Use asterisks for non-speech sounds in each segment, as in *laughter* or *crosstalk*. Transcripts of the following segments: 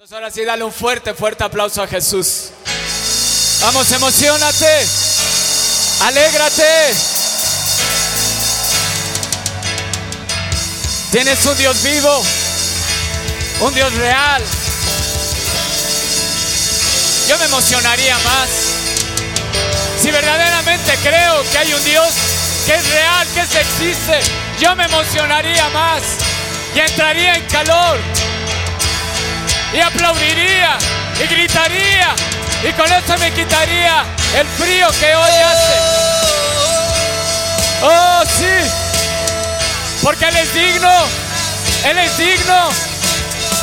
Entonces ahora sí, dale un fuerte, fuerte aplauso a Jesús. Vamos, emocionate. Alégrate. Tienes un Dios vivo, un Dios real. Yo me emocionaría más si verdaderamente creo que hay un Dios que es real, que se existe. Yo me emocionaría más y entraría en calor y aplaudiría y gritaría y con eso me quitaría el frío que hoy hace. Oh, sí, porque Él es digno, Él es digno.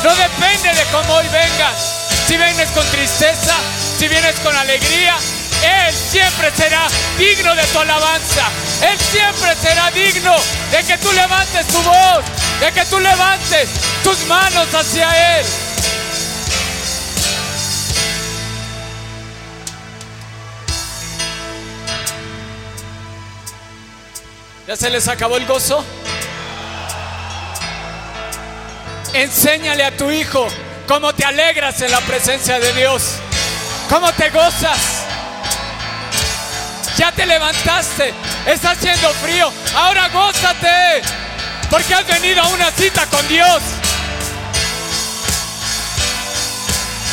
No depende de cómo hoy vengas. Si vienes con tristeza, si vienes con alegría, Él siempre será digno de tu alabanza. Él siempre será digno de que tú levantes tu voz, de que tú levantes tus manos hacia Él. ¿Ya se les acabó el gozo? Enséñale a tu hijo cómo te alegras en la presencia de Dios, cómo te gozas. Ya te levantaste, está haciendo frío, ahora gózate, porque has venido a una cita con Dios.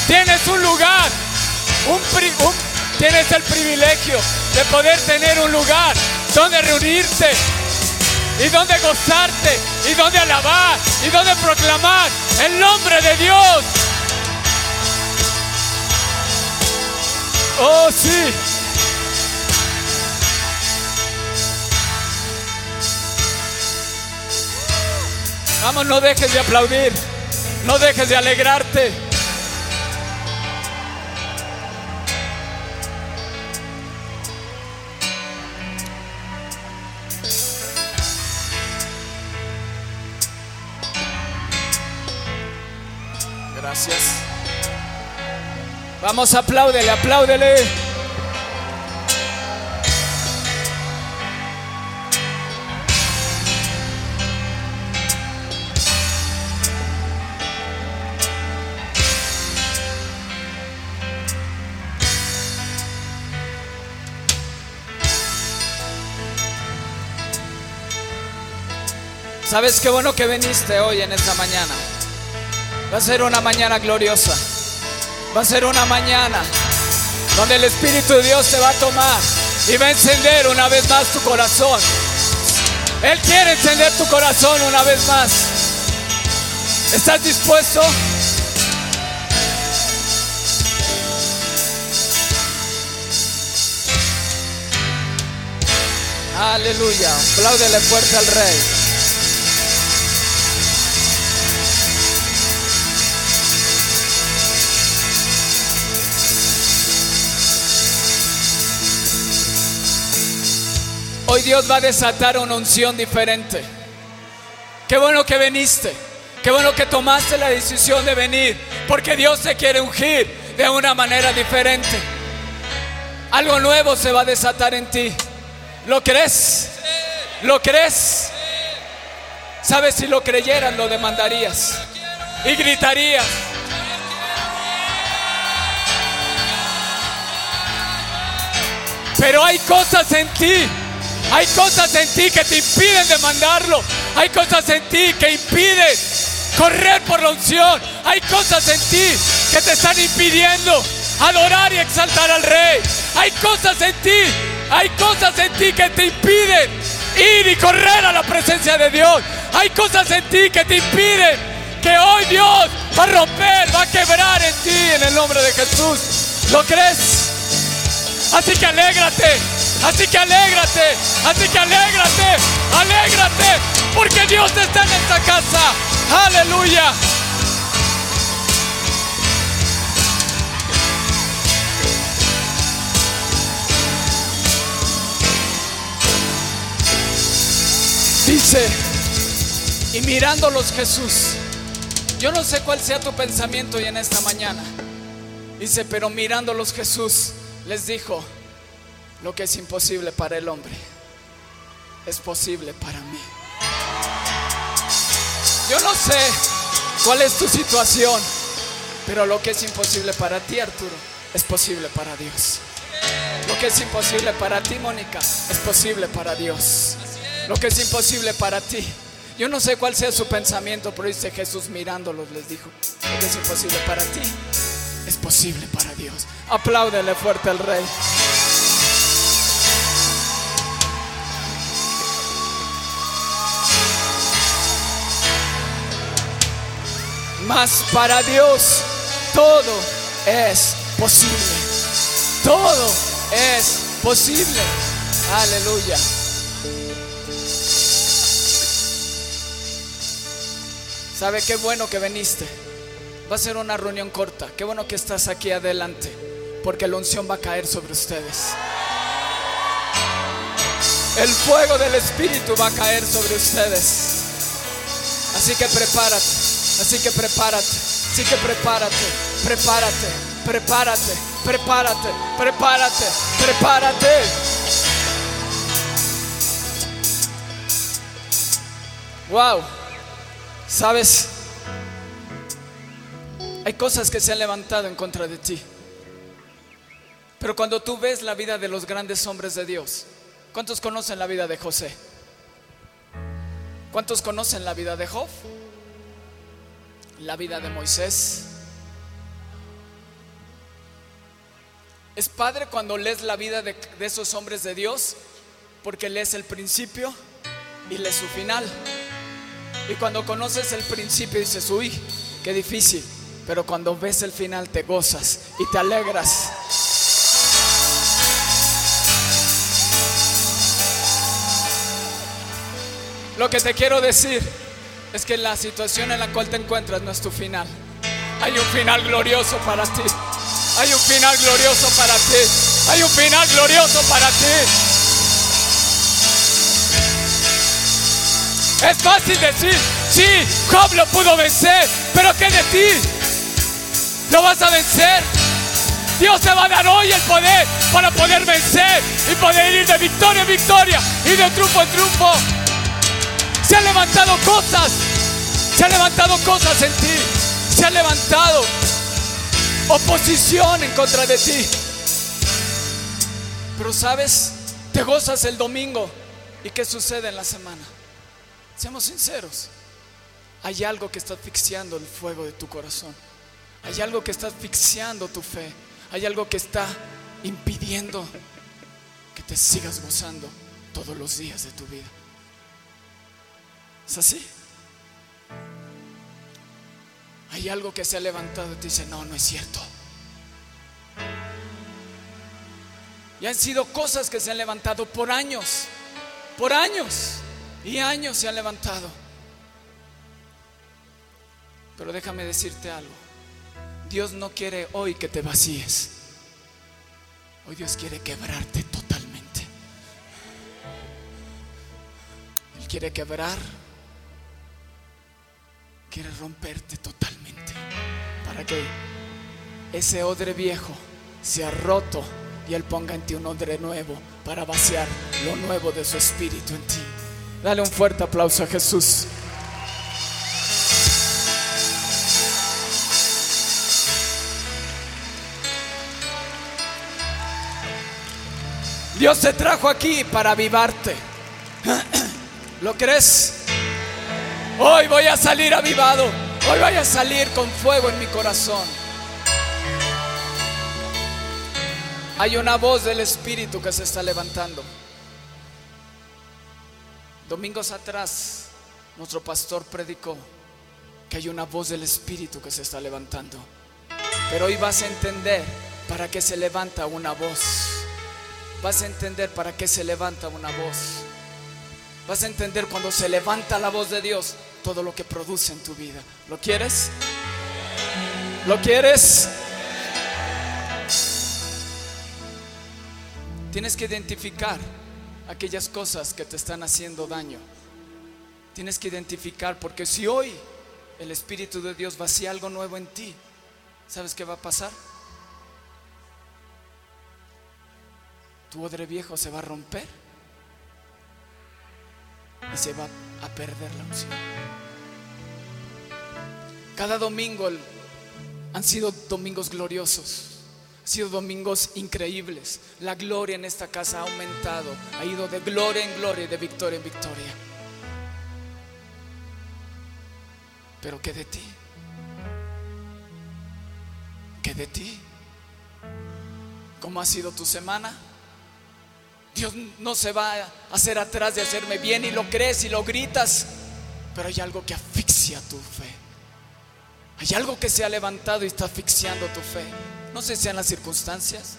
Tienes un lugar, un, tienes el privilegio de poder tener un lugar donde reunirte y donde gozarte y donde alabar y donde proclamar el nombre de Dios. Oh, sí. Vamos, no dejes de aplaudir, no dejes de alegrarte. Vamos, apláudele, apláudele. ¿Sabes qué bueno que viniste hoy en esta mañana? Va a ser una mañana gloriosa. Va a ser una mañana donde el Espíritu de Dios te va a tomar y va a encender una vez más tu corazón. Él quiere encender tu corazón una vez más. ¿Estás dispuesto? Aleluya. Apláudele fuerte al Rey. Hoy Dios va a desatar una unción diferente. Qué bueno que viniste. Qué bueno que tomaste la decisión de venir. Porque Dios se quiere ungir de una manera diferente. Algo nuevo se va a desatar en ti. ¿Lo crees? ¿Lo crees? ¿Sabes? Si lo creyeras, lo demandarías. Y gritarías. Pero hay cosas en ti hay cosas en ti que te impiden demandarlo. Hay cosas en ti que impiden correr por la unción. Hay cosas en ti que te están impidiendo adorar y exaltar al rey. Hay cosas en ti, hay cosas en ti que te impiden ir y correr a la presencia de Dios. Hay cosas en ti que te impiden que hoy Dios va a romper, va a quebrar en ti en el nombre de Jesús. ¿Lo crees? Así que alégrate, así que alégrate, así que alégrate, alégrate, porque Dios está en esta casa. Aleluya. Dice, y mirándolos Jesús, yo no sé cuál sea tu pensamiento hoy en esta mañana. Dice, pero mirándolos Jesús les dijo, lo que es imposible para el hombre es posible para mí. Yo no sé cuál es tu situación. Pero lo que es imposible para ti, Arturo, es posible para Dios. Lo que es imposible para ti, Mónica, es posible para Dios. Lo que es imposible para ti. Yo no sé cuál sea su pensamiento, pero dice Jesús mirándolos les dijo, lo que es imposible para ti, es posible para Dios. Apláudele fuerte al rey. Mas para Dios todo es posible. Todo es posible. Aleluya. ¿Sabe qué bueno que viniste? Va a ser una reunión corta. Qué bueno que estás aquí adelante. Porque la unción va a caer sobre ustedes. El fuego del Espíritu va a caer sobre ustedes. Así que prepárate. Así que prepárate. Así que prepárate. Prepárate. Prepárate. Prepárate. Prepárate. Prepárate. Wow. ¿Sabes? Hay cosas que se han levantado en contra de ti. Pero cuando tú ves la vida de los grandes hombres de Dios, ¿cuántos conocen la vida de José? ¿Cuántos conocen la vida de Job? La vida de Moisés. Es padre cuando lees la vida de, esos hombres de Dios, porque lees el principio y lees su final. Y cuando conoces el principio dices, uy, qué difícil. Pero cuando ves el final te gozas y te alegras. Lo que te quiero decir es que la situación en la cual te encuentras no es tu final. Hay un final glorioso para ti. Hay un final glorioso para ti. Hay un final glorioso para ti. Es fácil decir, sí, Job lo pudo vencer, pero ¿qué de ti? ¿Lo vas a vencer? Dios te va a dar hoy el poder para poder vencer y poder ir de victoria en victoria y de triunfo en triunfo. Se han levantado cosas, se han levantado cosas en ti, se ha levantado oposición en contra de ti. Pero sabes, te gozas el domingo y qué sucede en la semana. Seamos sinceros, hay algo que está asfixiando el fuego de tu corazón. Hay algo que está asfixiando tu fe. Hay algo que está impidiendo que te sigas gozando todos los días de tu vida. ¿Es así? Hay algo que se ha levantado y te dice, no, no es cierto. Y han sido cosas que se han levantado por años, por años y años se han levantado. Pero déjame decirte algo. Dios no quiere hoy que te vacíes. Hoy Dios quiere quebrarte totalmente. Él quiere quebrar, quiere romperte totalmente. Para que ese odre viejo sea roto y Él ponga en ti un odre nuevo para vaciar lo nuevo de su espíritu en ti. Dale un fuerte aplauso a Jesús. Dios te trajo aquí para avivarte. *clears throat* ¿Lo crees? Hoy voy a salir avivado. Hoy voy a salir con fuego en mi corazón. Hay una voz del Espíritu que se está levantando. Domingos atrás, nuestro pastor predicó que hay una voz del Espíritu que se está levantando. Pero hoy vas a entender para qué se levanta una voz vas a entender para qué se levanta una voz. Vas a entender cuando se levanta la voz de Dios todo lo que produce en tu vida. ¿Lo quieres? ¿Lo quieres? Tienes que identificar aquellas cosas que te están haciendo daño. Tienes que identificar porque si hoy el Espíritu de Dios vacía algo nuevo en ti, ¿sabes qué va a pasar? Tu odre viejo se va a romper y se va a perder la unción. Cada domingo Han sido domingos gloriosos. Han sido domingos increíbles. La gloria en esta casa ha aumentado. Ha ido de gloria en gloria y de victoria en victoria. Pero ¿qué de ti? ¿Qué de ti? ¿Cómo ha sido tu semana? Dios no se va a hacer atrás de hacerme bien y lo crees y lo gritas, pero hay algo que asfixia tu fe. Hay algo que se ha levantado y está asfixiando tu fe. No sé si sean las circunstancias,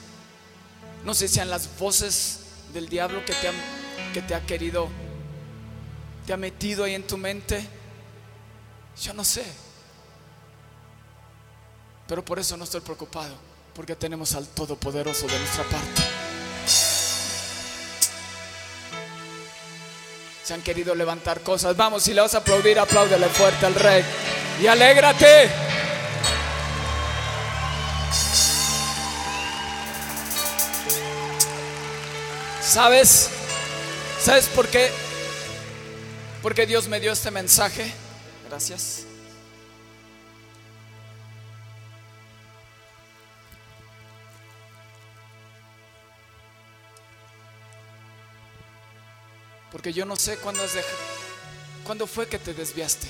no sé si sean las voces del diablo que te, han, que te ha querido, te ha metido ahí en tu mente. Yo no sé. Pero por eso no estoy preocupado, porque tenemos al Todopoderoso de nuestra parte. Se han querido levantar cosas. Vamos, si le vas a aplaudir, apláudele fuerte al Rey. Y alégrate. ¿Sabes? ¿Sabes por qué? Porque Dios me dio este mensaje. Gracias. Porque yo no sé cuándo, has cuándo fue que te desviaste.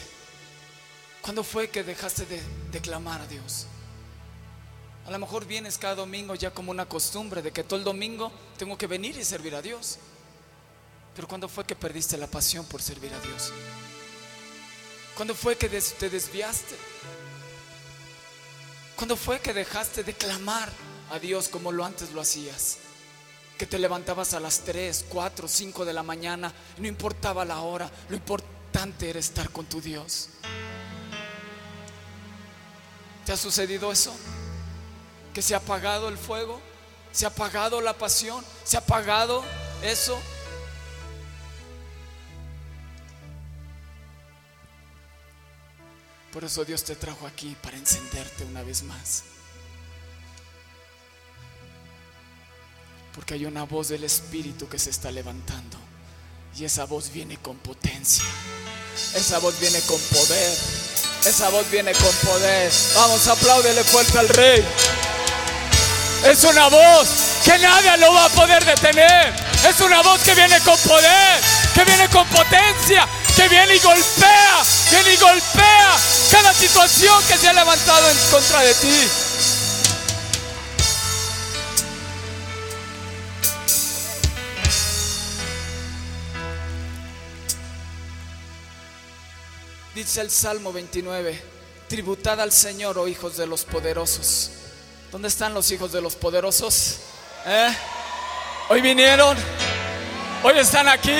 ¿Cuándo fue que dejaste de, de clamar a Dios? A lo mejor vienes cada domingo ya como una costumbre de que todo el domingo tengo que venir y servir a Dios. Pero ¿cuándo fue que perdiste la pasión por servir a Dios? ¿Cuándo fue que te desviaste? ¿Cuándo fue que dejaste de clamar a Dios como lo antes lo hacías? Que te levantabas a las 3, 4, 5 de la mañana, no importaba la hora, lo importante era estar con tu Dios. ¿Te ha sucedido eso? ¿Que se ha apagado el fuego? ¿Se ha apagado la pasión? ¿Se ha apagado eso? Por eso Dios te trajo aquí para encenderte una vez más. Porque hay una voz del Espíritu que se está levantando. Y esa voz viene con potencia. Esa voz viene con poder. Esa voz viene con poder. Vamos, apláudele fuerte al Rey. Es una voz que nadie lo va a poder detener. Es una voz que viene con poder, que viene con potencia, que viene y golpea, viene y golpea cada situación que se ha levantado en contra de ti. Dice el Salmo 29, tributad al Señor, oh hijos de los poderosos. ¿Dónde están los hijos de los poderosos? ¿Eh? Hoy vinieron, hoy están aquí,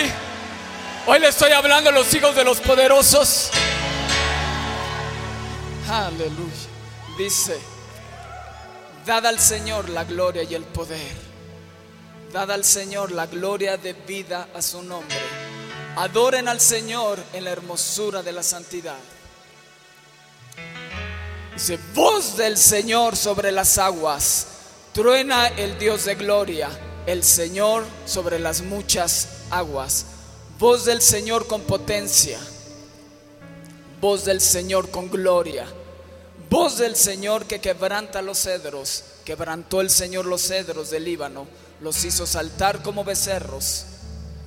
hoy le estoy hablando a los hijos de los poderosos. Aleluya. Dice, dad al Señor la gloria y el poder. Dad al Señor la gloria de vida a su nombre Adoren al Señor en la hermosura de la santidad. Dice, voz del Señor sobre las aguas, truena el Dios de gloria, el Señor sobre las muchas aguas. Voz del Señor con potencia, voz del Señor con gloria, voz del Señor que quebranta los cedros, quebrantó el Señor los cedros del Líbano, los hizo saltar como becerros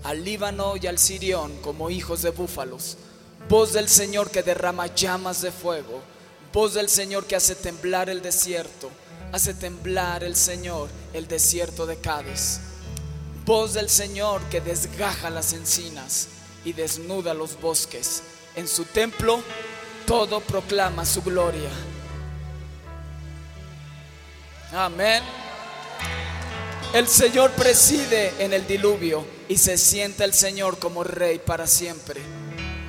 al Líbano y al Sirión como hijos de búfalos. Voz del Señor que derrama llamas de fuego. Voz del Señor que hace temblar el desierto. Hace temblar el Señor el desierto de Cádiz. Voz del Señor que desgaja las encinas y desnuda los bosques. En su templo todo proclama su gloria. Amén. El Señor preside en el diluvio y se sienta el Señor como rey para siempre.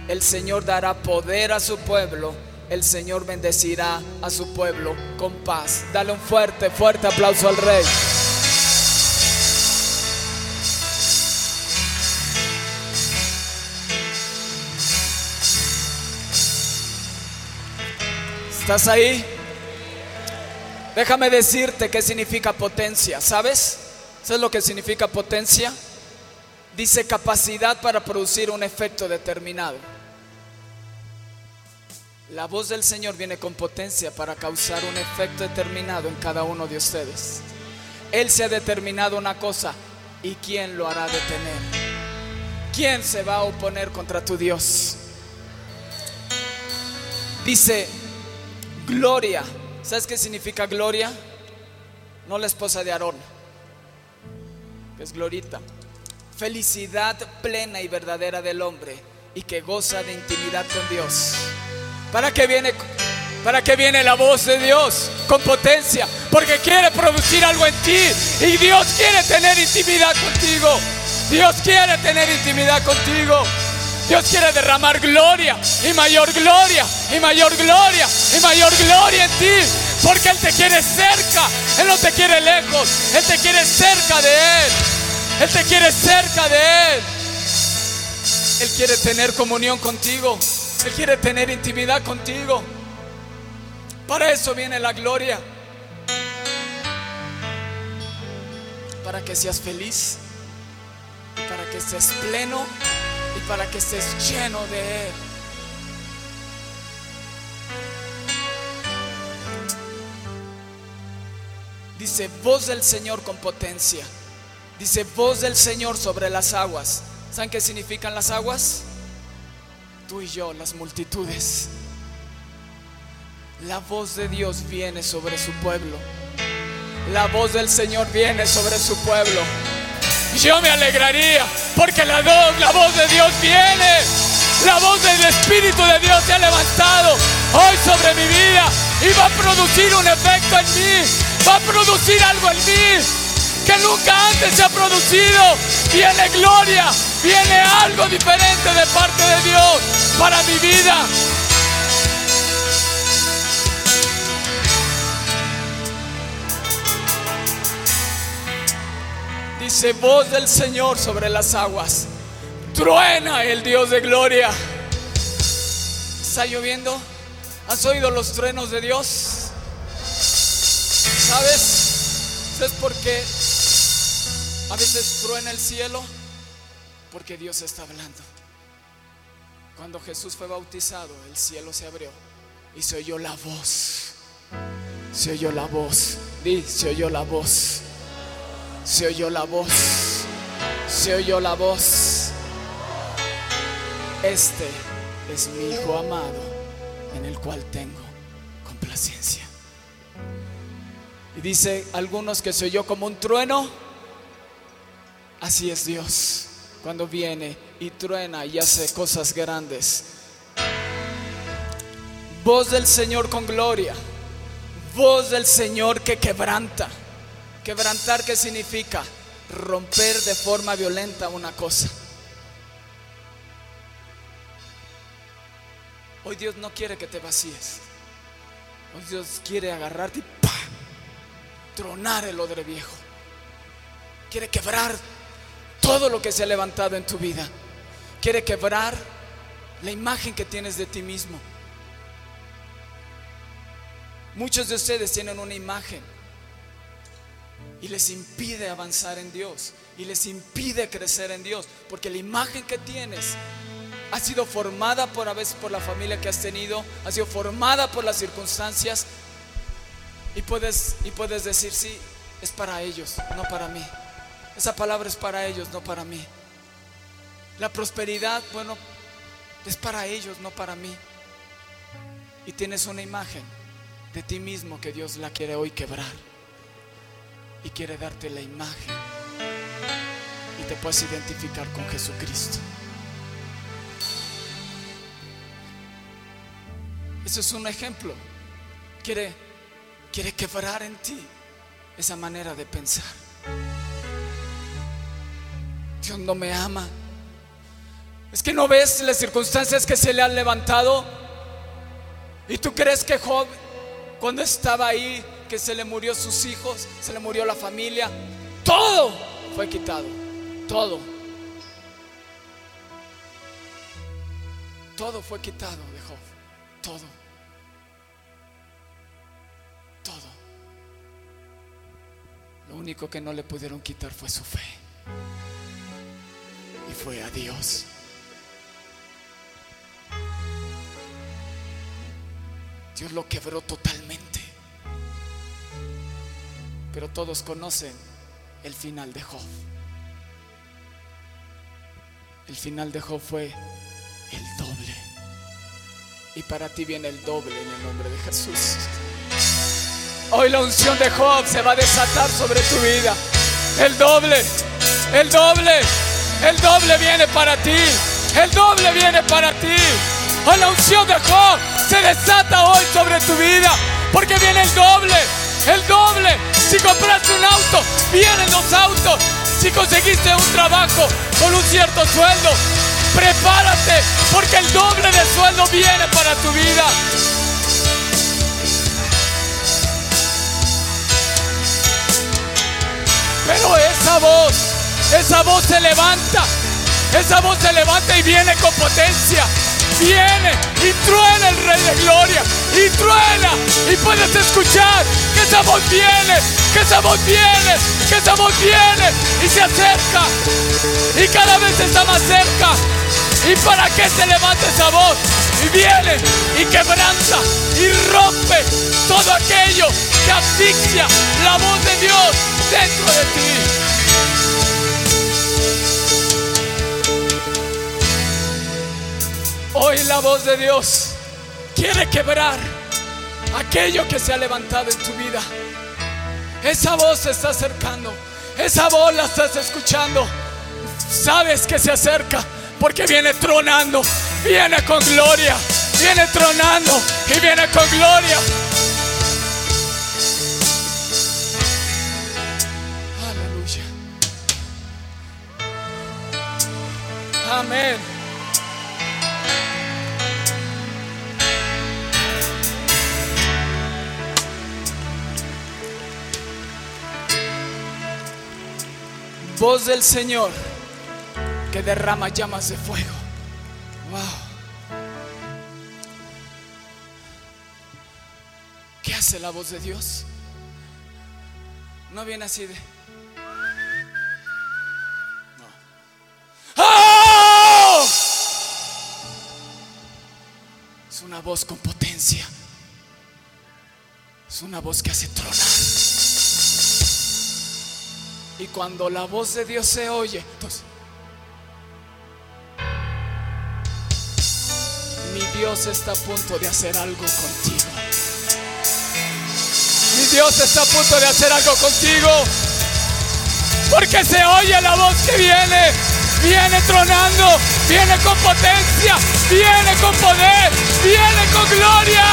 El Señor dará poder a su pueblo. El Señor bendecirá a su pueblo con paz. Dale un fuerte, fuerte aplauso al rey. ¿Estás ahí? Déjame decirte qué significa potencia, ¿sabes? ¿Sabes lo que significa potencia? Dice capacidad para producir un efecto determinado. La voz del Señor viene con potencia para causar un efecto determinado en cada uno de ustedes. Él se ha determinado una cosa y ¿quién lo hará detener? ¿Quién se va a oponer contra tu Dios? Dice, gloria. ¿Sabes qué significa gloria? No la esposa de Aarón, es glorita. Felicidad plena y verdadera del hombre y que goza de intimidad con Dios. ¿Para qué viene? ¿Para qué viene la voz de Dios con potencia? Porque quiere producir algo en ti y Dios quiere tener intimidad contigo. Dios quiere tener intimidad contigo. Dios quiere derramar gloria y mayor gloria y mayor gloria y mayor gloria en ti. Porque Él te quiere cerca. Él no te quiere lejos. Él te quiere cerca de Él. Él te quiere cerca de Él. Él quiere tener comunión contigo. Él quiere tener intimidad contigo. Para eso viene la gloria. Para que seas feliz. Para que estés pleno. Y para que estés lleno de Él. Dice voz del Señor con potencia. Dice voz del Señor sobre las aguas. ¿Saben qué significan las aguas? Tú y yo, las multitudes. La voz de Dios viene sobre su pueblo. La voz del Señor viene sobre su pueblo. Yo me alegraría porque la, la voz de Dios viene. La voz del Espíritu de Dios se ha levantado hoy sobre mi vida y va a producir un efecto en mí. Va a producir algo en mí que nunca antes se ha producido. Viene gloria, viene algo diferente de parte de Dios para mi vida. Dice voz del Señor sobre las aguas. Truena el Dios de gloria. ¿Está lloviendo? ¿Has oído los truenos de Dios? ¿Sabes? ¿Sabes por qué a veces truena el cielo? Porque Dios está hablando. Cuando Jesús fue bautizado, el cielo se abrió y se oyó la voz. Se oyó la voz. Di, se oyó la voz. Se oyó la voz. Se oyó la voz. Este es mi Hijo amado en el cual tengo complacencia. Y dice algunos que se oyó como un trueno. Así es Dios cuando viene y truena y hace cosas grandes. Voz del Señor con gloria. Voz del Señor que quebranta. Quebrantar, ¿qué significa? Romper de forma violenta una cosa. Hoy Dios no quiere que te vacíes. Hoy Dios quiere agarrarte y ¡pa! Tronar el odre viejo. Quiere quebrar todo lo que se ha levantado en tu vida. Quiere quebrar la imagen que tienes de ti mismo. Muchos de ustedes tienen una imagen y les impide avanzar en Dios y les impide crecer en Dios, porque la imagen que tienes ha sido formada por a veces por la familia que has tenido, ha sido formada por las circunstancias y puedes y puedes decir sí, es para ellos, no para mí. Esa palabra es para ellos, no para mí. La prosperidad, bueno, es para ellos, no para mí. Y tienes una imagen de ti mismo que Dios la quiere hoy quebrar. Y quiere darte la imagen. Y te puedes identificar con Jesucristo. Eso es un ejemplo. Quiere, quiere quebrar en ti esa manera de pensar. Dios no me ama. Es que no ves las circunstancias que se le han levantado. Y tú crees que Job, cuando estaba ahí, que se le murió sus hijos, se le murió la familia, todo fue quitado. Todo. Todo fue quitado de Job. Todo. Lo único que no le pudieron quitar fue su fe. Y fue a Dios. Dios lo quebró totalmente. Pero todos conocen el final de Job. El final de Job fue el doble. Y para ti viene el doble en el nombre de Jesús. Hoy la unción de Job se va a desatar sobre tu vida. El doble, el doble, el doble viene para ti. El doble viene para ti. Hoy la unción de Job se desata hoy sobre tu vida. Porque viene el doble, el doble. Si compraste un auto, vienen los autos. Si conseguiste un trabajo con un cierto sueldo, prepárate porque el doble de sueldo viene para tu vida. Pero esa voz, esa voz se levanta, esa voz se levanta y viene con potencia. Viene y truena el Rey de Gloria. Y truena. Y puedes escuchar que esa voz viene, que esa voz viene, que esa voz viene. Y se acerca. Y cada vez está más cerca. ¿Y para qué se levanta esa voz? Y viene y quebranta y rompe todo aquello que asfixia la voz de Dios dentro de ti. Hoy la voz de Dios quiere quebrar aquello que se ha levantado en tu vida. Esa voz se está acercando. Esa voz la estás escuchando. Sabes que se acerca porque viene tronando. Viene con gloria. Viene tronando y viene con gloria. Amén. Voz del Señor que derrama llamas de fuego. Wow. ¿Qué hace la voz de Dios? No viene así de. Una voz con potencia. Es una voz que hace tronar. Y cuando la voz de Dios se oye, entonces, mi Dios está a punto de hacer algo contigo. Mi Dios está a punto de hacer algo contigo. Porque se oye la voz que viene. Viene tronando. Viene con potencia. Viene con poder. Viene con gloria.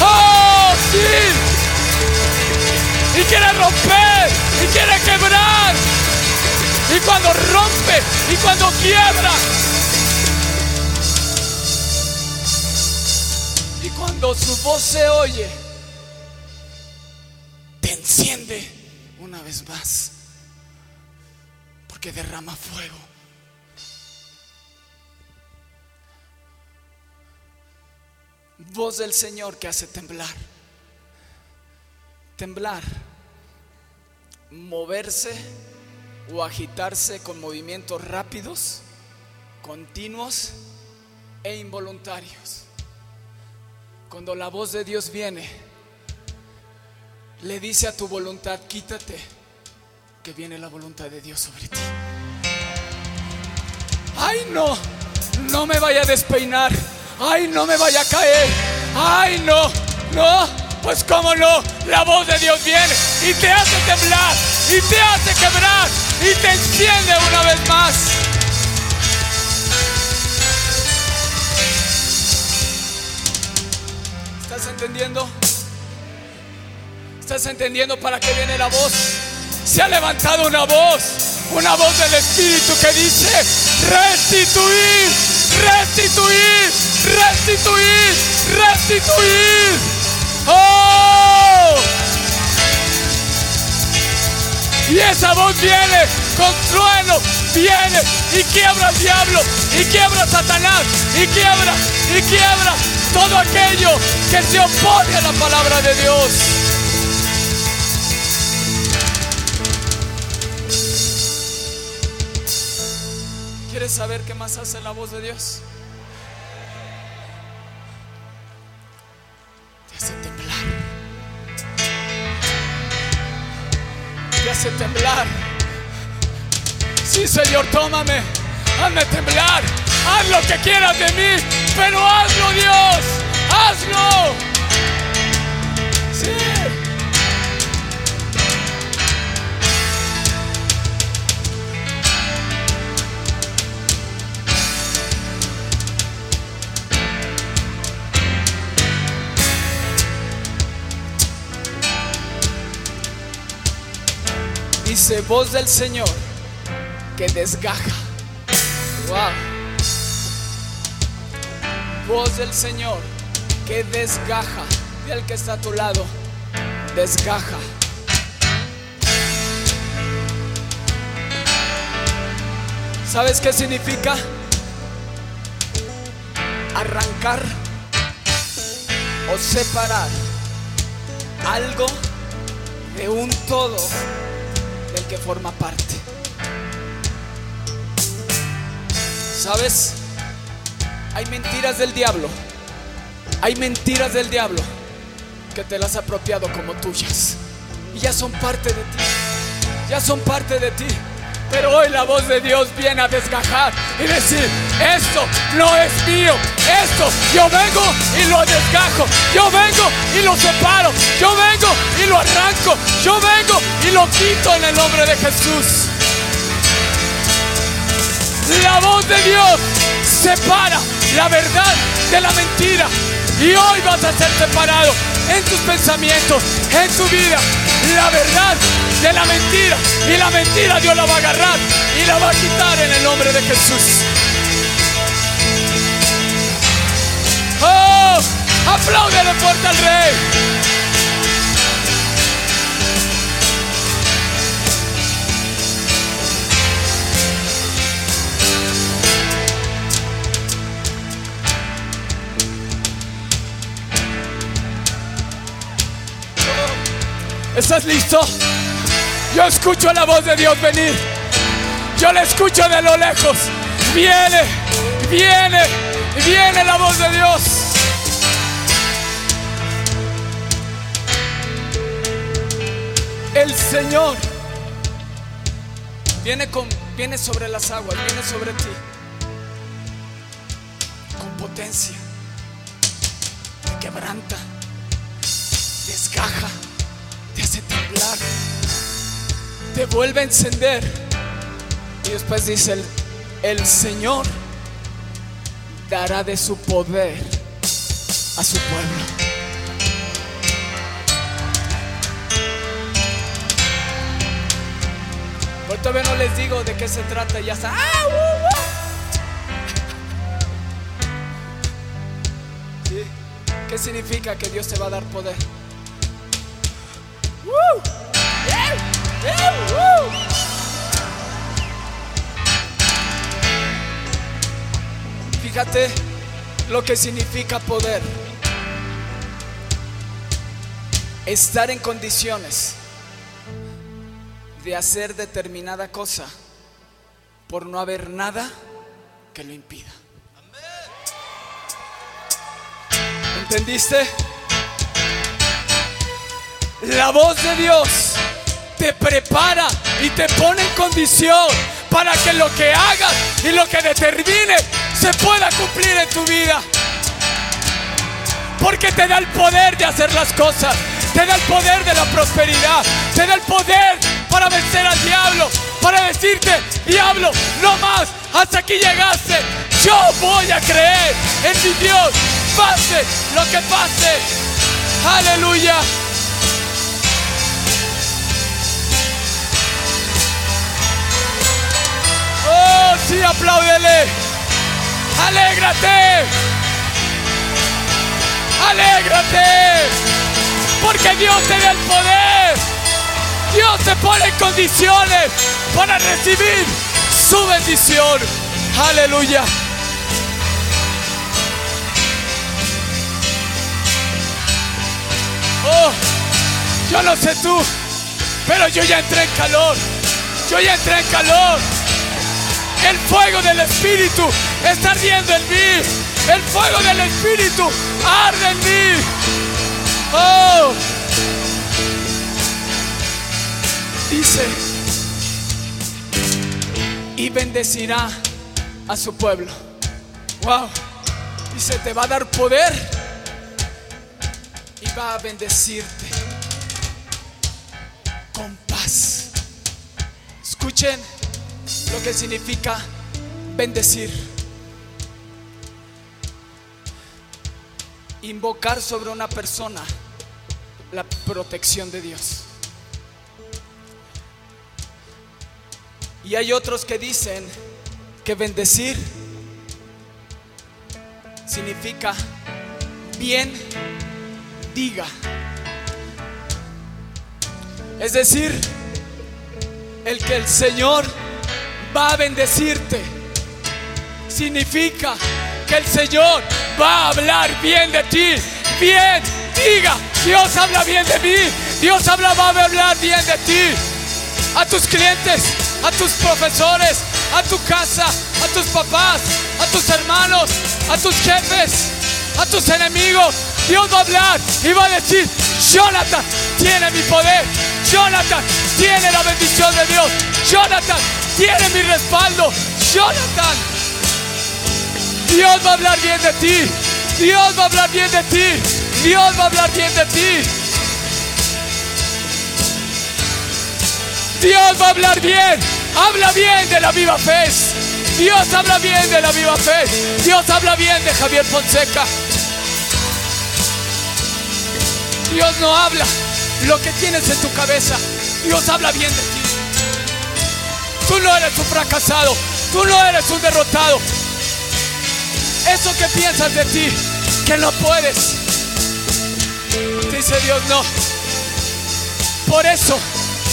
Oh, sí. Y quiere romper. Y quiere quebrar. Y cuando rompe. Y cuando quiebra. Y cuando su voz se oye te enciende una vez más, porque derrama fuego. Voz del Señor que hace temblar. Temblar. Moverse o agitarse con movimientos rápidos, continuos e involuntarios. Cuando la voz de Dios viene, le dice a tu voluntad, quítate, que viene la voluntad de Dios sobre ti. Ay, no, no me vaya a despeinar. Ay, no me vaya a caer. Ay, no, no, pues cómo no, la voz de Dios viene y te hace temblar y te hace quebrar y te enciende una vez más. ¿Estás entendiendo? ¿Estás entendiendo para qué viene la voz? Se ha levantado una voz, una voz del Espíritu que dice, restituir, restituir, restituir, restituir. ¡Oh! Y esa voz viene con trueno, viene y quiebra al diablo, y quiebra a Satanás, y quiebra, y quiebra todo aquello que se opone a la palabra de Dios. ¿Quieres saber qué más hace la voz de Dios? Te hace temblar. Te hace temblar. Sí, Señor, tómame. Hazme temblar. Haz lo que quieras de mí, pero hazlo, Dios. Hazlo. Voz del Señor que desgaja. Wow. Voz del Señor que desgaja. Y el que está a tu lado, desgaja. ¿Sabes qué significa? Arrancar o separar algo de un todo que forma parte. ¿Sabes? Hay mentiras del diablo. Hay mentiras del diablo que te las ha apropiado como tuyas. Y ya son parte de ti. Ya son parte de ti. Pero hoy la voz de Dios viene a desgajar y decir, esto no es mío, esto yo vengo y lo desgajo, yo vengo y lo separo, yo vengo y lo arranco, yo vengo y lo quito en el nombre de Jesús. La voz de Dios separa la verdad de la mentira. Y hoy vas a ser separado en tus pensamientos, en tu vida. La verdad de la mentira. Y la mentira Dios la va a agarrar y la va a quitar en el nombre de Jesús. ¡Apláudele fuerte al Rey! ¿Estás listo? Yo escucho la voz de Dios venir. Yo la escucho de lo lejos. Viene, viene, viene la voz de Dios. El Señor viene, con, viene sobre las aguas, viene sobre ti. Con potencia. Te quebranta. Desgaja. Te hace temblar te vuelve a encender. Y después dice, el, el, Señor dará de su poder a su pueblo. Hoy todavía no les digo de qué se trata, ya está. ¡Ah. ¿Qué significa que Dios te va a dar poder? ¡Uh! Fíjate lo que significa poder. Estar en condiciones de hacer determinada cosa por no haber nada que lo impida. ¿Entendiste? La voz de Dios te prepara y te pone en condición para que lo que hagas y lo que determine se pueda cumplir en tu vida. Porque te da el poder de hacer las cosas, te da el poder de la prosperidad, te da el poder para vencer al diablo, para decirte, diablo, no más, hasta aquí llegaste. Yo voy a creer en mi Dios, pase lo que pase. Aleluya. Oh, sí, apláudele. Alégrate. Alégrate. Porque Dios te da el poder. Dios te pone en condiciones para recibir su bendición. Aleluya. Oh, yo no sé tú, pero yo ya entré en calor. Yo ya entré en calor. El fuego del Espíritu está ardiendo en mí. El fuego del Espíritu arde en mí. Oh. Dice, y bendecirá a su pueblo. Wow. Dice, te va a dar poder y va a bendecirte con paz. Escuchen lo que significa bendecir. Invocar sobre una persona la protección de Dios. Y hay otros que dicen que bendecir significa bien diga. Es decir, el que el Señor va a bendecirte significa que el Señor va a hablar bien de ti. Bien, diga, Dios habla bien de mí. Dios habla, va a hablar bien de ti. A tus clientes, a tus profesores, a tu casa, a tus papás, a tus hermanos, a tus jefes, a tus enemigos. Dios va a hablar y va a decir, Jonathan tiene mi poder. Jonathan tiene la bendición de Dios. Jonathan tiene mi respaldo. Jonathan. Dios va a hablar bien de ti. Dios va a hablar bien de ti. Dios va a hablar bien de ti. Dios va a hablar bien. Habla bien de la viva fe. Dios habla bien de la viva fe. Dios habla bien de Javier Fonseca. Dios no habla lo que tienes en tu cabeza. Dios habla bien de ti. Tú no eres un fracasado. Tú no eres un derrotado. Eso que piensas de ti, que no puedes. Dice Dios, no. Por eso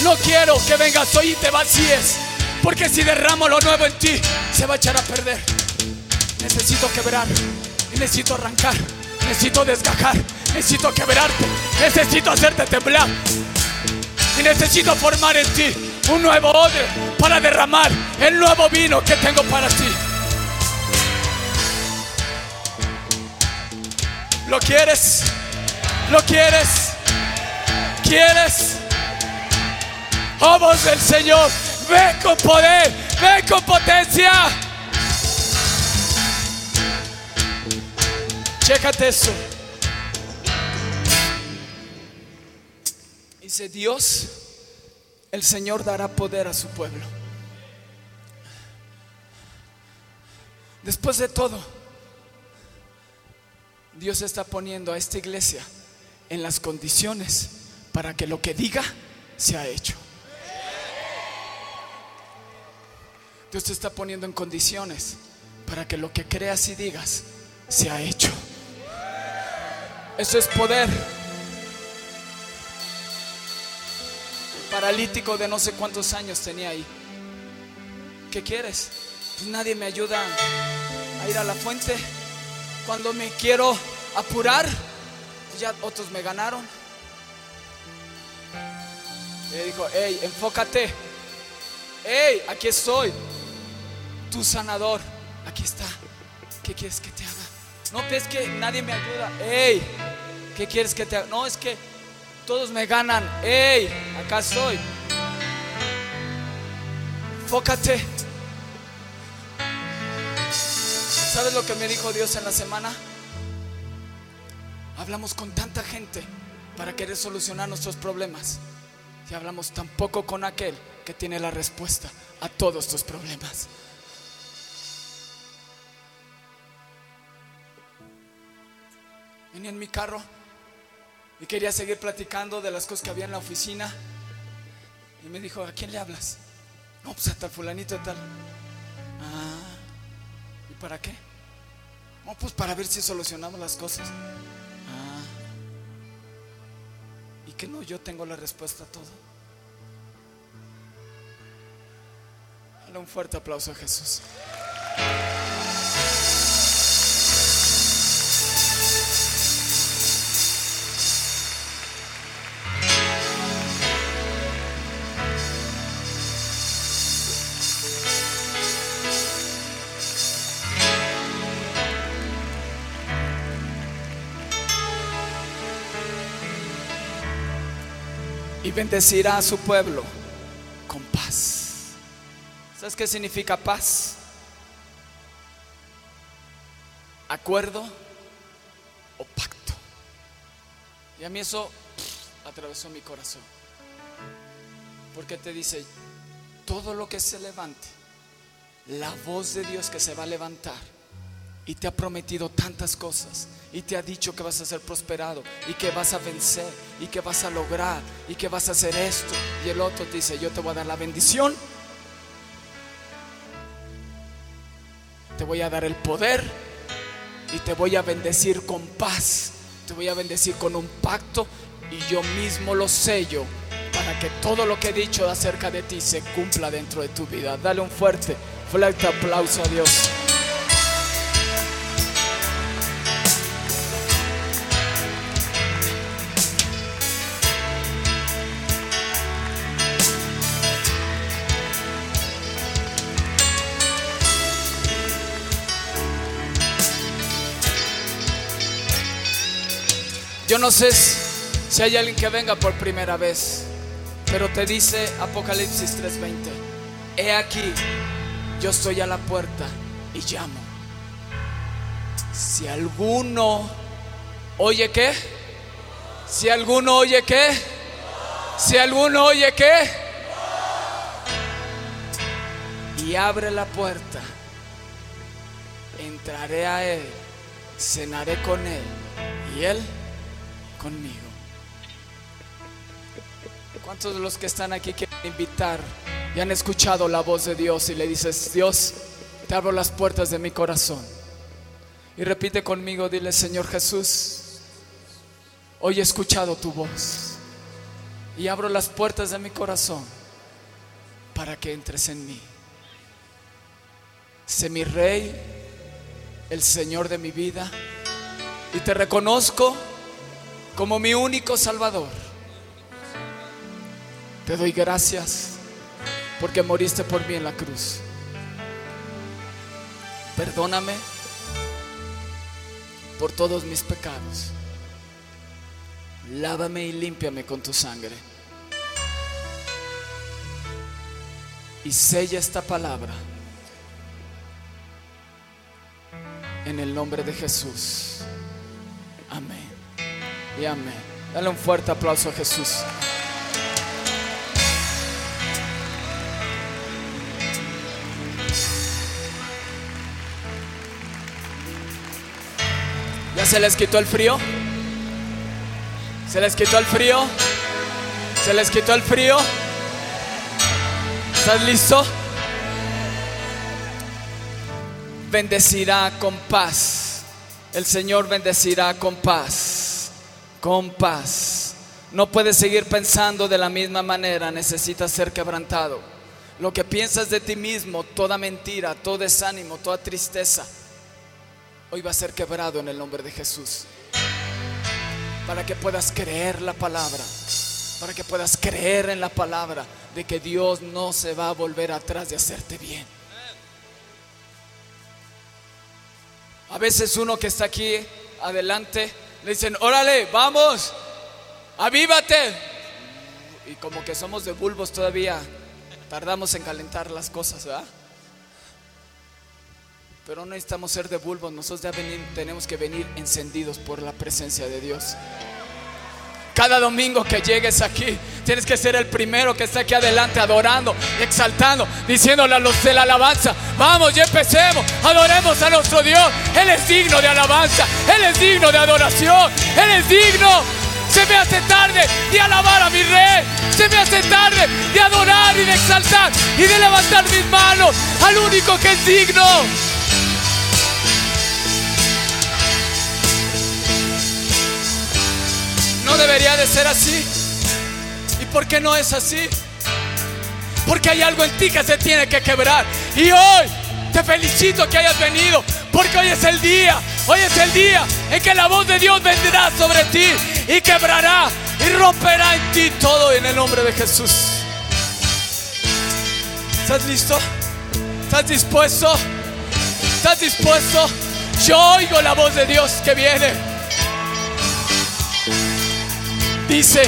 no quiero que vengas hoy y te vacíes. Porque si derramo lo nuevo en ti, se va a echar a perder. Necesito quebrar. Necesito arrancar. Necesito desgajar. Necesito quebrarte. Necesito hacerte temblar. Y necesito formar en ti un nuevo odre para derramar el nuevo vino que tengo para ti. ¿Lo quieres? ¿Lo quieres? ¿Quieres? Oh voz del Señor, ven con poder, ven con potencia. Chécate eso. Dice Dios, el Señor dará poder a su pueblo. Después de todo, Dios está poniendo a esta iglesia en las condiciones para que lo que diga sea hecho. Dios te está poniendo en condiciones para que lo que creas y digas sea hecho. Eso es poder. Paralítico de no sé cuántos años tenía ahí. ¿Qué quieres? Pues nadie me ayuda a ir a la fuente. Cuando me quiero apurar, pues ya otros me ganaron. Y dijo, hey, enfócate. Hey, aquí estoy. Tu sanador. Aquí está. ¿Qué quieres que te haga? No, pues que nadie me ayuda. Hey, ¿qué quieres que te haga? No, es que todos me ganan. Hey, acá estoy. Enfócate. ¿Sabes lo que me dijo Dios en la semana? Hablamos con tanta gente para querer solucionar nuestros problemas. Y hablamos tan poco con aquel que tiene la respuesta a todos tus problemas. Venía en mi carro y quería seguir platicando de las cosas que había en la oficina. Y me dijo, ¿a quién le hablas? No, pues a tal fulanito y tal. Ah, ¿y para qué? No, pues para ver si solucionamos las cosas. Ah, y que no, yo tengo la respuesta a todo. Dale un fuerte aplauso a Jesús. Bendecirá a su pueblo ¿Sabes qué significa paz? Acuerdo o pacto. Y a mí eso atravesó mi corazón. Porque te dice, todo lo que se levante, la voz de Dios que se va a levantar y te ha prometido tantas cosas y te ha dicho que vas a ser prosperado y que vas a vencer y que vas a lograr y que vas a hacer esto y el otro dice, yo te voy a dar la bendición, te voy a dar el poder y te voy a bendecir con paz, te voy a bendecir con un pacto y yo mismo lo sello para que todo lo que he dicho acerca de ti se cumpla dentro de tu vida. Dale un fuerte, fuerte aplauso a Dios. No sé si hay alguien que venga por primera vez, pero te dice Apocalipsis 3:20, he aquí, yo estoy a la puerta y llamo. Si alguno oye qué, si alguno oye qué, si alguno oye qué, y abre la puerta, entraré a él, cenaré con él y él conmigo. ¿Cuántos de los que están aquí quieren invitar y han escuchado la voz de Dios y le dices, Dios, te abro las puertas de mi corazón? Y repite conmigo, dile, Señor Jesús, hoy he escuchado tu voz y abro las puertas de mi corazón para que entres en mí. Sé mi rey, el Señor de mi vida, y te reconozco como mi único Salvador. Te doy gracias porque moriste por mí en la cruz. Perdóname por todos mis pecados. Lávame y límpiame con tu sangre. Y sella esta palabra en el nombre de Jesús. Y amén. Dale un fuerte aplauso a Jesús. ¿Ya se les quitó el frío? ¿Se les quitó el frío? ¿Se les quitó el frío? ¿Estás listo? Bendecirá con paz. El Señor bendecirá con paz. Con paz. No puedes seguir pensando de la misma manera. Necesitas ser quebrantado. Lo que piensas de ti mismo, toda mentira, todo desánimo, toda tristeza, hoy va a ser quebrado en el nombre de Jesús. Para que puedas creer la palabra. Para que puedas creer en la palabra de que Dios no se va a volver atrás de hacerte bien. A veces uno que está aquí adelante le dicen, órale, vamos, avívate. Y como que somos de bulbos todavía, tardamos en calentar las cosas, ¿verdad? Pero no necesitamos ser de bulbos, nosotros ya tenemos que venir encendidos por la presencia de Dios. Cada domingo que llegues aquí, tienes que ser el primero que está aquí adelante adorando, exaltando, diciéndole a los de la alabanza, vamos, ya empecemos, adoremos a nuestro Dios. Él es digno de alabanza, Él es digno de adoración, Él es digno. Se me hace tarde de alabar a mi rey, se me hace tarde de adorar y de exaltar y de levantar mis manos al único que es digno. Debería de ser así. ¿Y por qué no es así? Porque hay algo en ti que se tiene que quebrar. Y hoy te felicito que hayas venido. Porque hoy es el día. Hoy es el día en que la voz de Dios vendrá sobre ti y quebrará y romperá en ti todo en el nombre de Jesús. ¿Estás listo? ¿Estás dispuesto? ¿Estás dispuesto? Yo oigo la voz de Dios que viene. Dice,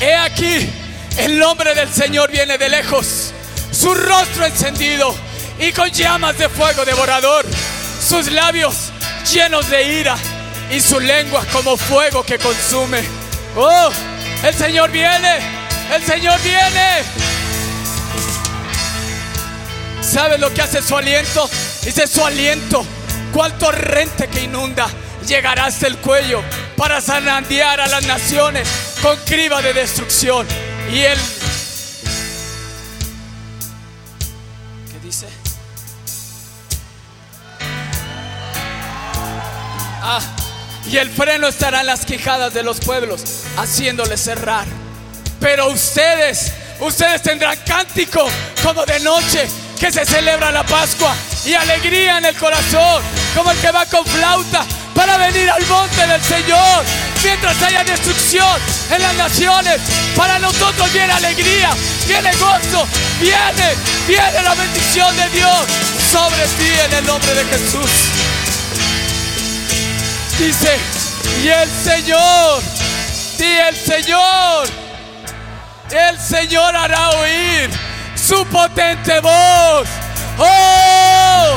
he aquí, el nombre del Señor viene de lejos. su rostro encendido y con llamas de fuego devorador, sus labios llenos de ira y su lengua como fuego que consume. Oh, el Señor viene, el Señor viene. ¿Sabes lo que hace su aliento? Dice su aliento, cual torrente que inunda, llegará hasta el cuello para zarandear a las naciones con criba de destrucción. Y él, ¿qué dice? Ah, y el freno estará en las quijadas de los pueblos, haciéndoles cerrar. Pero ustedes, ustedes tendrán cántico como de noche que se celebra la Pascua y alegría en el corazón, como el que va con flauta para venir al monte del Señor. Mientras haya destrucción en las naciones, para nosotros viene alegría, viene gozo, viene, viene la bendición de Dios sobre ti en el nombre de Jesús. Dice, y el Señor, y el Señor, el Señor hará oír su potente voz. Oh,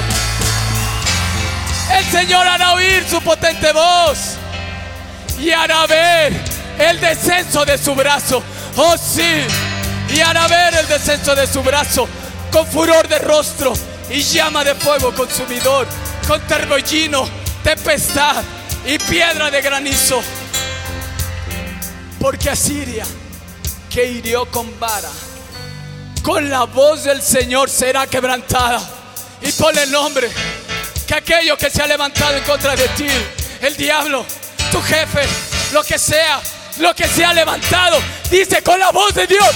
el Señor hará oír su potente voz y hará ver el descenso de su brazo. Oh sí, y hará ver el descenso de su brazo con furor de rostro y llama de fuego consumidor, con terbollino, tempestad y piedra de granizo. Porque Asiria, que hirió con vara, con la voz del Señor será quebrantada. Y ponle el nombre que aquello que se ha levantado en contra de ti, el diablo, tu jefe, lo que sea, lo que se ha levantado, dice con la voz de Dios,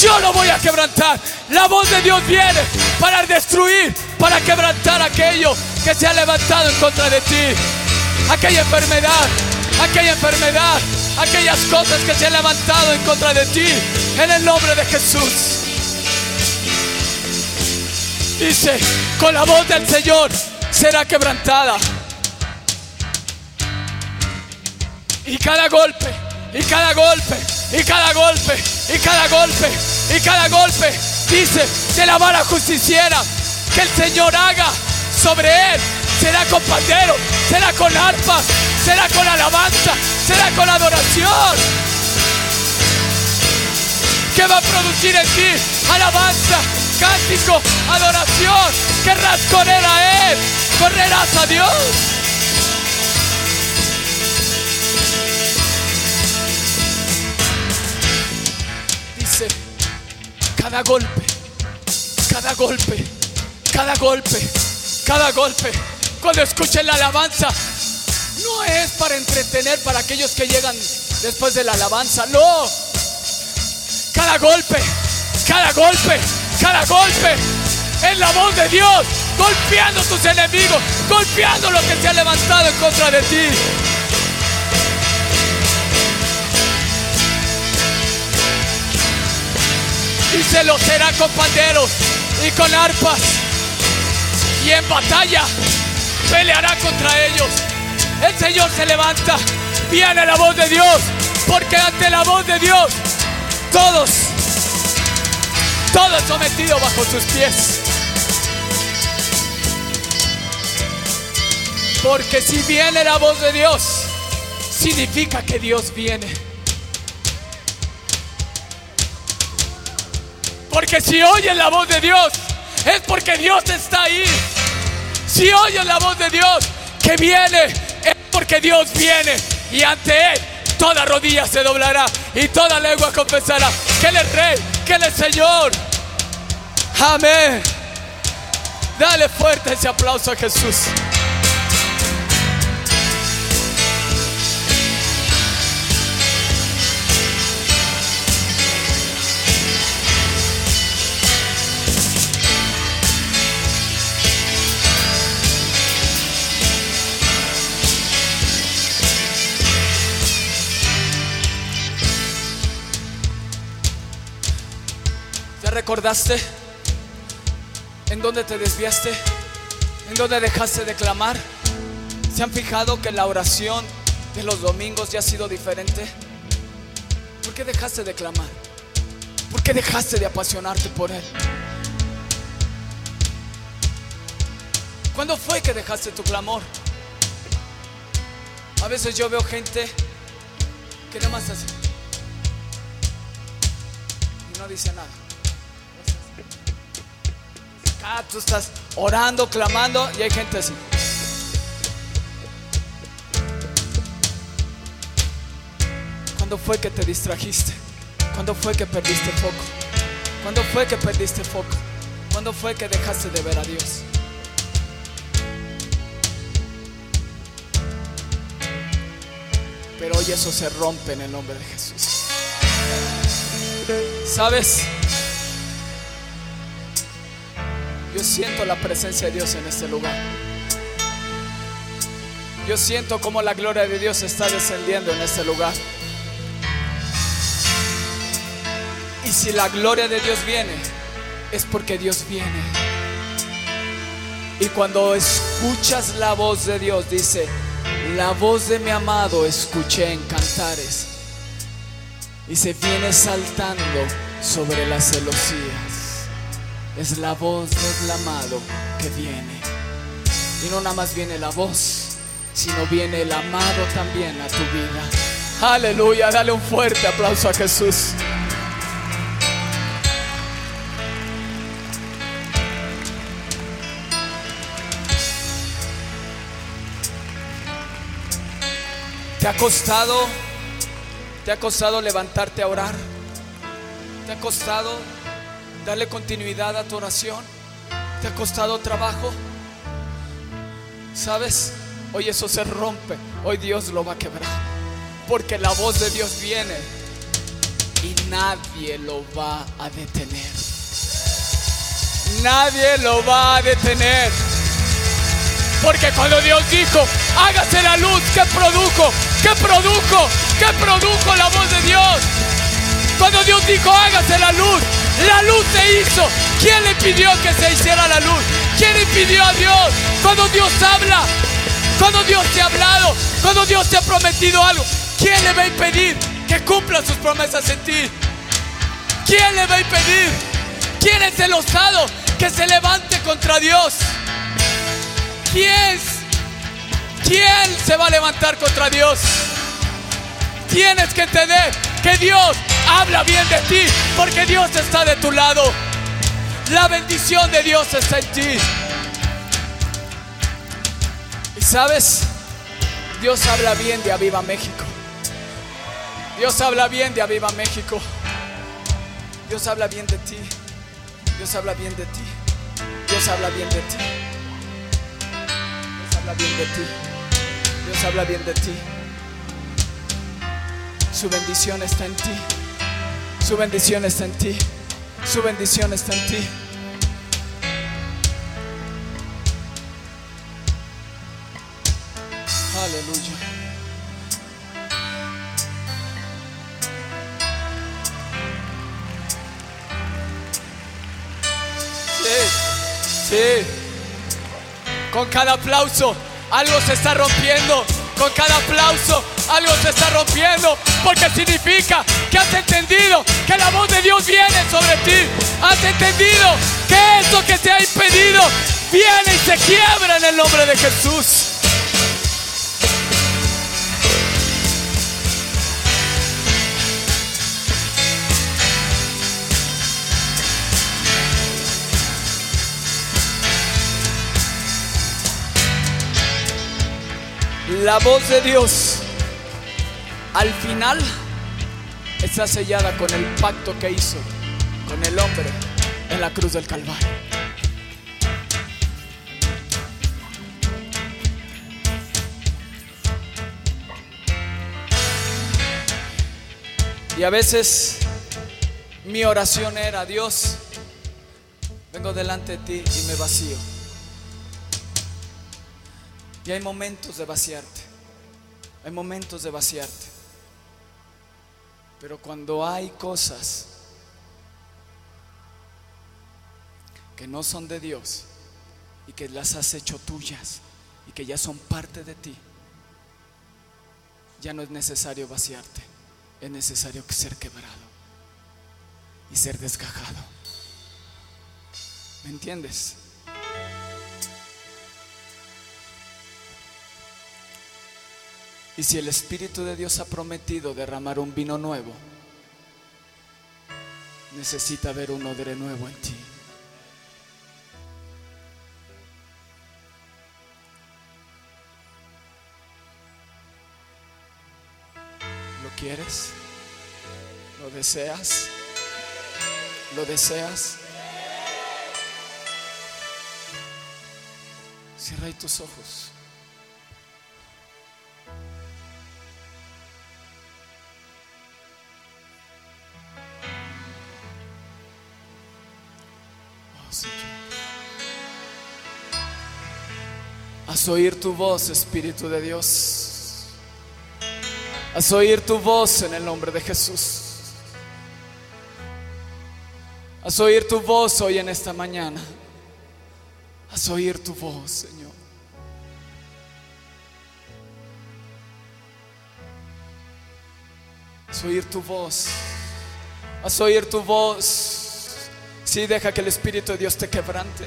yo lo voy a quebrantar. La voz de Dios viene para destruir, para quebrantar aquello que se ha levantado en contra de ti. Aquella enfermedad, aquella enfermedad, aquellas cosas que se han levantado en contra de ti, en el nombre de Jesús. Dice, con la voz del Señor será quebrantada. Y cada golpe, y cada golpe, y cada golpe, y cada golpe, y cada golpe, dice, de la vara justiciera que el Señor haga sobre él. Será con pandero, será con arpas, será con alabanza, será con adoración. ¿Qué va a producir en ti? Alabanza, cántico, adoración. Querrás correr a Él, correrás a Dios. Dice, cada golpe, cada golpe, cada golpe, cada golpe, cuando escuchen la alabanza, no es para entretener para aquellos que llegan después de la alabanza, no. Cada golpe, cada golpe, cada golpe es la voz de Dios golpeando tus enemigos, golpeando lo que se ha levantado en contra de ti. Y se lo será con panderos y con arpas. Y en batalla peleará contra ellos. El Señor se levanta, viene la voz de Dios, porque ante la voz de Dios todos, todos sometidos bajo sus pies. Porque si viene la voz de Dios, significa que Dios viene. Porque si oyes la voz de Dios, es porque Dios está ahí. Si oyes la voz de Dios que viene, es porque Dios viene. Y ante Él toda rodilla se doblará y toda lengua confesará que Él es Rey, que Él es Señor. Amén. Dale fuerte ese aplauso a Jesús. Recordaste en dónde te desviaste? ¿En dónde dejaste de clamar? ¿Se han fijado que la oración de los domingos ya ha sido diferente? ¿Por qué dejaste de clamar? ¿Por qué dejaste de apasionarte por Él? ¿Cuándo fue que dejaste tu clamor? A veces yo veo gente que nada más así y no dice nada. Acá tú estás orando, clamando y hay gente así. ¿Cuándo fue que te distrajiste? ¿Cuándo fue que perdiste foco? ¿Cuándo fue que perdiste foco? ¿Cuándo fue que dejaste de ver a Dios? Pero hoy eso se rompe en el nombre de Jesús. ¿Sabes? Yo siento la presencia de Dios en este lugar. Yo siento como la gloria de Dios está descendiendo en este lugar. Y si la gloria de Dios viene, es porque Dios viene. Y cuando escuchas la voz de Dios, dice, la voz de mi amado escuché en cantares. Y se viene saltando sobre las celosías. Es la voz del amado que viene. Y no nada más viene la voz, sino viene el amado también a tu vida. Aleluya, dale un fuerte aplauso a Jesús. ¿Te ha costado? ¿Te ha costado levantarte a orar? ¿Te ha costado darle continuidad a tu oración? ¿Te ha costado trabajo? ¿Sabes? Hoy eso se rompe. Hoy Dios lo va a quebrar. Porque la voz de Dios viene y nadie lo va a detener. Nadie lo va a detener. Porque cuando Dios dijo, hágase la luz, ¿qué produjo? ¿Qué produjo? ¿Qué produjo la voz de Dios? Cuando Dios dijo, hágase la luz, la luz se hizo. ¿Quién le pidió que se hiciera la luz? ¿Quién le pidió a Dios? Cuando Dios habla, cuando Dios te ha hablado, cuando Dios te ha prometido algo, ¿quién le va a impedir que cumpla sus promesas en ti? ¿Quién le va a impedir? ¿Quién es el osado que se levante contra Dios? ¿Quién? ¿Quién se va a levantar contra Dios? Tienes que entender que Dios habla bien de ti porque Dios está de tu lado. La bendición de Dios está en ti. Y sabes, Dios habla bien de Aviva México. Dios habla bien de Aviva México. Dios habla bien de ti. Dios habla bien de ti. Dios habla bien de ti. Dios habla bien de ti. Dios habla bien de ti. Su bendición está en ti. Su bendición está en ti. Su bendición está en ti. Aleluya. Sí, sí. Con cada aplauso algo se está rompiendo. Con cada aplauso algo se está rompiendo. Porque significa que has entendido que la voz de Dios viene sobre ti. Has entendido que eso que te ha impedido viene y se quiebra en el nombre de Jesús. La voz de Dios al final está sellada con el pacto que hizo con el hombre en la cruz del Calvario. Y a veces mi oración era, Dios, vengo delante de ti y me vacío. Y hay momentos de vaciarte. Hay momentos de vaciarte. Pero cuando hay cosas que no son de Dios y que las has hecho tuyas y que ya son parte de ti, ya no es necesario vaciarte. Es necesario ser quebrado y ser desgajado. ¿Me entiendes? Y si el Espíritu de Dios ha prometido derramar un vino nuevo, necesita ver un odre nuevo en ti. ¿Lo quieres? ¿Lo deseas? ¿Lo deseas? Cierra ahí tus ojos. Oír tu voz, Espíritu de Dios. Haz oír tu voz en el nombre de Jesús. Haz oír tu voz hoy en esta mañana. Haz oír tu voz, Señor. Haz oír tu voz. Haz oír tu voz. Sí, deja que el Espíritu de Dios te quebrante.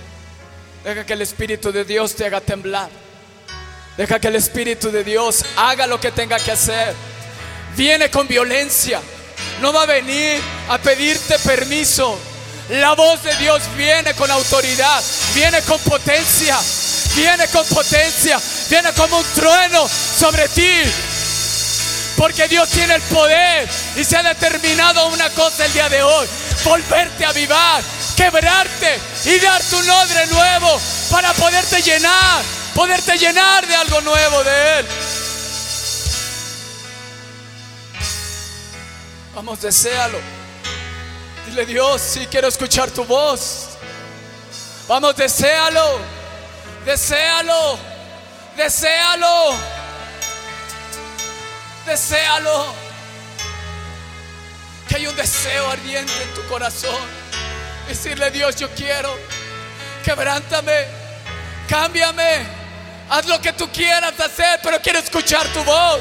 Deja que el Espíritu de Dios te haga temblar. Deja que el Espíritu de Dios haga lo que tenga que hacer. Viene con violencia. No va a venir a pedirte permiso. La voz de Dios viene con autoridad, viene con potencia, viene con potencia, viene como un trueno sobre ti. Porque Dios tiene el poder y se ha determinado una cosa el día de hoy, volverte a avivar, quebrarte y darte un odre nuevo para poderte llenar, poderte llenar de algo nuevo de Él. Vamos, deséalo. Dile Dios, si quiero escuchar tu voz. Vamos, deséalo. Deséalo. Deséalo. Deséalo. Que hay un deseo ardiente en tu corazón. Decirle Dios, yo quiero. Quebrántame. Cámbiame. Haz lo que tú quieras hacer, pero quiero escuchar tu voz.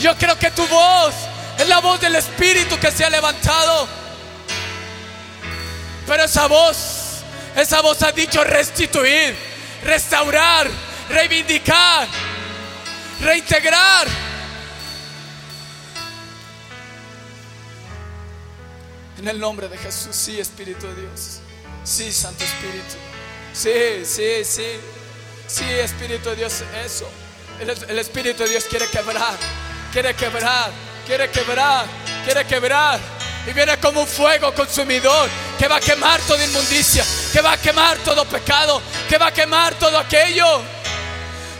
Yo creo que tu voz es la voz del Espíritu que se ha levantado. Pero esa voz, esa voz ha dicho restituir, restaurar, reivindicar, reintegrar. En el nombre de Jesús, sí, Espíritu de Dios. Sí, Santo Espíritu. Sí, sí, sí. Sí, Espíritu de Dios, eso. El, el Espíritu de Dios quiere quebrar, quiere quebrar, quiere quebrar, quiere quebrar. Y viene como un fuego consumidor que va a quemar toda inmundicia, que va a quemar todo pecado, que va a quemar todo aquello.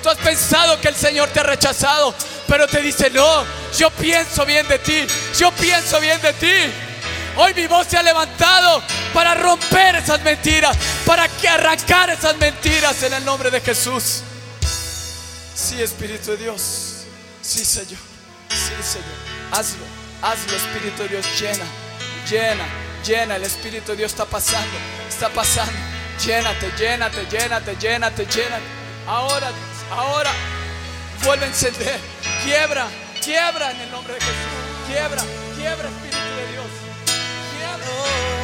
Tú has pensado que el Señor te ha rechazado, pero te dice, no, yo pienso bien de ti, yo pienso bien de ti. Hoy mi voz se ha levantado para romper esas mentiras, para arrancar esas mentiras en el nombre de Jesús. Sí, Espíritu de Dios. Sí, Señor. Sí, Señor. Hazlo, hazlo, Espíritu de Dios. Llena, llena, llena. El Espíritu de Dios está pasando, está pasando. Llénate, llénate, llénate, llénate, llénate. Ahora, Dios, ahora. Vuelve a encender. Quiebra, quiebra en el nombre de Jesús. Quiebra, quiebra, Espíritu. oh.